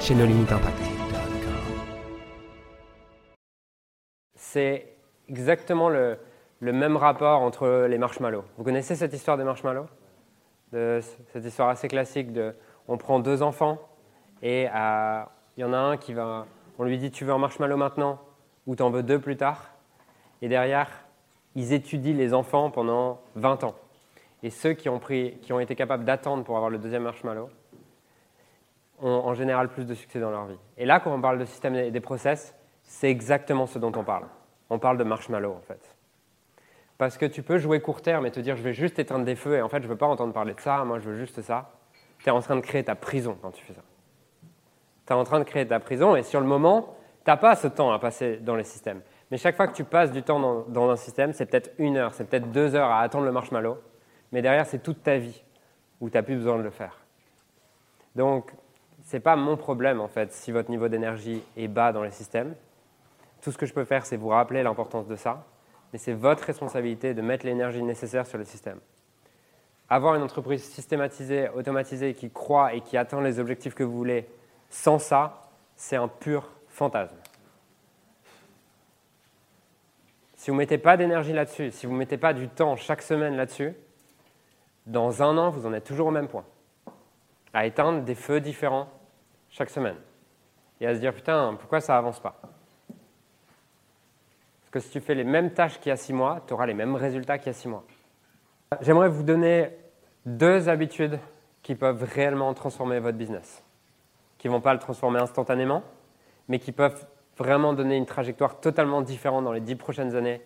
chez nos limites impact. C'est exactement le, même rapport entre les marshmallows. Vous connaissez cette histoire des marshmallows? De, Cette histoire assez classique de on prend deux enfants et il y en a un qui va, on lui dit tu veux un marshmallow maintenant ou tu en veux deux plus tard? Et derrière ils étudient les enfants pendant 20 ans. Et ceux qui ont, pris, qui ont été capables d'attendre pour avoir le deuxième marshmallow, ont en général plus de succès dans leur vie. Et là, quand on parle de système et des process, c'est exactement ce dont on parle. On parle de marshmallow, en fait. Parce que tu peux jouer court terme et te dire je vais juste éteindre des feux et en fait je ne veux pas entendre parler de ça, moi je veux juste ça. Tu es en train de créer ta prison quand tu fais ça. Tu es en train de créer ta prison et sur le moment, tu n'as pas ce temps à passer dans les systèmes. Mais chaque fois que tu passes du temps dans, un système, c'est peut-être une heure, c'est peut-être deux heures à attendre le marshmallow. Mais derrière, c'est toute ta vie où tu n'as plus besoin de le faire. Donc, n'est pas mon problème en fait si votre niveau d'énergie est bas dans les systèmes. Tout ce que je peux faire, c'est vous rappeler l'importance de ça, mais c'est votre responsabilité de mettre l'énergie nécessaire sur le système. Avoir une entreprise systématisée, automatisée, qui croit et qui atteint les objectifs que vous voulez, sans ça, c'est un pur fantasme. Si vous ne mettez pas d'énergie là-dessus, si vous ne mettez pas du temps chaque semaine là-dessus, dans un an, vous en êtes toujours au même point. À éteindre des feux différents chaque semaine. Et à se dire, putain, pourquoi ça avance pas? Parce que si tu fais les mêmes tâches qu'il y a six mois, tu auras les mêmes résultats qu'il y a six mois. J'aimerais vous donner deux habitudes qui peuvent réellement transformer votre business. Qui ne vont pas le transformer instantanément, mais qui peuvent vraiment donner une trajectoire totalement différente dans les dix prochaines années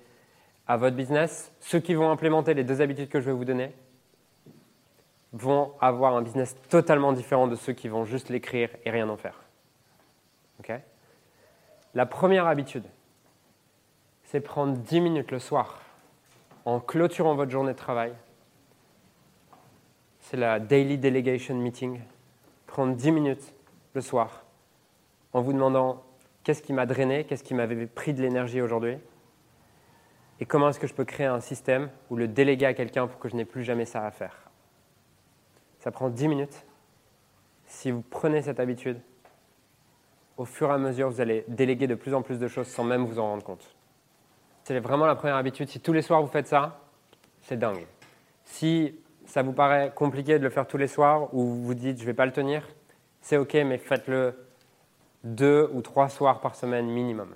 à votre business. Ceux qui vont implémenter les deux habitudes que je vais vous donner vont avoir un business totalement différent de ceux qui vont juste l'écrire et rien en faire. La première habitude, c'est prendre 10 minutes le soir en clôturant votre journée de travail. C'est la Daily Delegation Meeting. Prendre 10 minutes le soir en vous demandant qu'est-ce qui m'a drainé, qu'est-ce qui m'avait pris de l'énergie aujourd'hui et comment est-ce que je peux créer un système ou le déléguer à quelqu'un pour que je n'ai plus jamais ça à faire. Ça prend 10 minutes. Si vous prenez cette habitude, au fur et à mesure, vous allez déléguer de plus en plus de choses sans même vous en rendre compte. C'est vraiment la première habitude. Si tous les soirs vous faites ça, c'est dingue. Si ça vous paraît compliqué de le faire tous les soirs ou vous dites je ne vais pas le tenir, c'est ok, mais faites-le deux ou trois soirs par semaine minimum.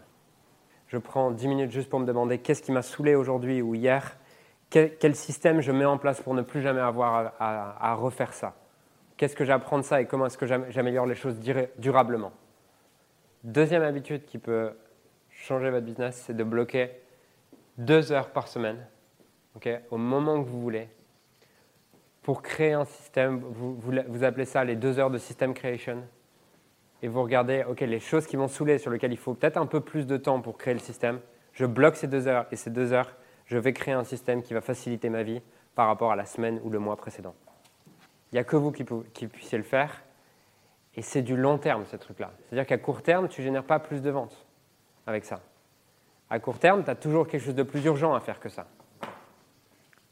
Je prends 10 minutes juste pour me demander qu'est-ce qui m'a saoulé aujourd'hui ou hier quel, système je mets en place pour ne plus jamais avoir à, refaire ça? Qu'est-ce que j'apprends de ça et comment est-ce que j'améliore les choses durablement? Deuxième habitude qui peut changer votre business, c'est de bloquer deux heures par semaine, au moment que vous voulez, pour créer un système. Vous, vous, appelez ça les deux heures de system creation. Et vous regardez, OK, les choses qui m'ont saoulé, sur lesquelles il faut peut-être un peu plus de temps pour créer le système, je bloque ces deux heures et ces deux heures, je vais créer un système qui va faciliter ma vie par rapport à la semaine ou le mois précédent. Il n'y a que vous qui, puissiez le faire. Et c'est du long terme, ce truc-là. C'est-à-dire qu'à court terme, tu ne génères pas plus de ventes avec ça. À court terme, tu as toujours quelque chose de plus urgent à faire que ça.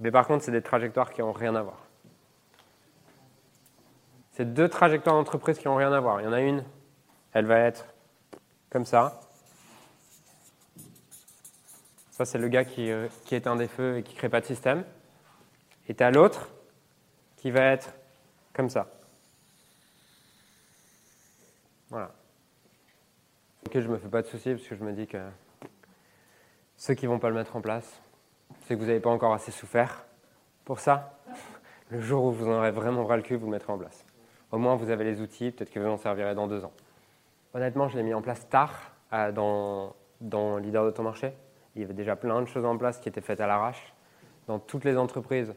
Mais par contre, c'est des trajectoires qui n'ont rien à voir. C'est deux trajectoires d'entreprise qui n'ont rien à voir. Il y en a une, elle va être comme ça. C'est le gars qui, euh, qui, éteint des feux et qui ne crée pas de système. Et tu as l'autre qui va être comme ça. Voilà. Ok, je me fais pas de soucis parce que je me dis que ceux qui vont pas le mettre en place, c'est que vous n'avez pas encore assez souffert pour ça. Le jour où vous en aurez vraiment bras le cul, vous le mettrez en place. Au moins, vous avez les outils, peut-être que vous en servirez dans deux ans. Honnêtement, je l'ai mis en place tard euh, dans, dans Leader de ton marché. Il y avait déjà plein de choses en place qui étaient faites à l'arrache dans toutes les entreprises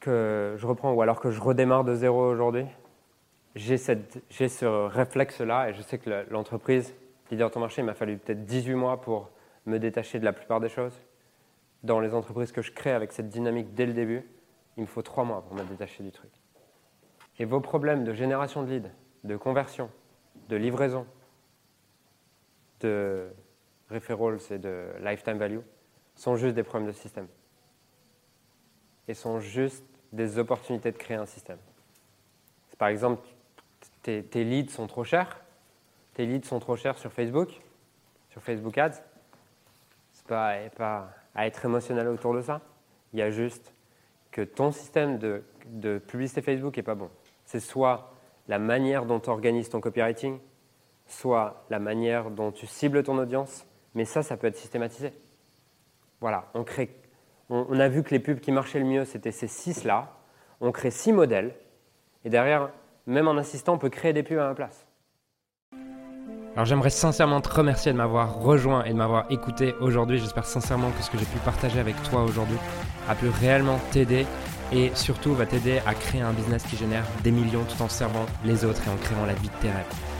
que je reprends ou alors que je redémarre de zéro aujourd'hui. j'ai ce réflexe-là et je sais que l'entreprise, leader ton marché, il m'a fallu peut-être 18 mois pour me détacher de la plupart des choses. Dans les entreprises que je crée avec cette dynamique dès le début, il me faut 3 mois pour me détacher du truc. Et vos problèmes de génération de leads, de conversion, de livraison, de referrals et de lifetime value sont juste des problèmes de système. Et sont juste des opportunités de créer un système. Par exemple, tes, leads sont trop chers. Tes leads sont trop chers sur Facebook, sur Facebook Ads. C'est pas, pas à être émotionnel autour de ça. Il y a juste que ton système de, de publicité Facebook n'est pas bon. C'est soit la manière dont tu organises ton copywriting, soit la manière dont tu cibles ton audience, mais ça, ça peut être systématisé. Voilà, on, crée, on, a vu que les pubs qui marchaient le mieux, c'était ces six-là. On crée six modèles, et derrière, même en assistant, on peut créer des pubs à ma place. Alors j'aimerais sincèrement te remercier de m'avoir rejoint et de m'avoir écouté aujourd'hui. J'espère sincèrement que ce que j'ai pu partager avec toi aujourd'hui a pu réellement t'aider et surtout va t'aider à créer un business qui génère des millions tout en servant les autres et en créant la vie de tes rêves.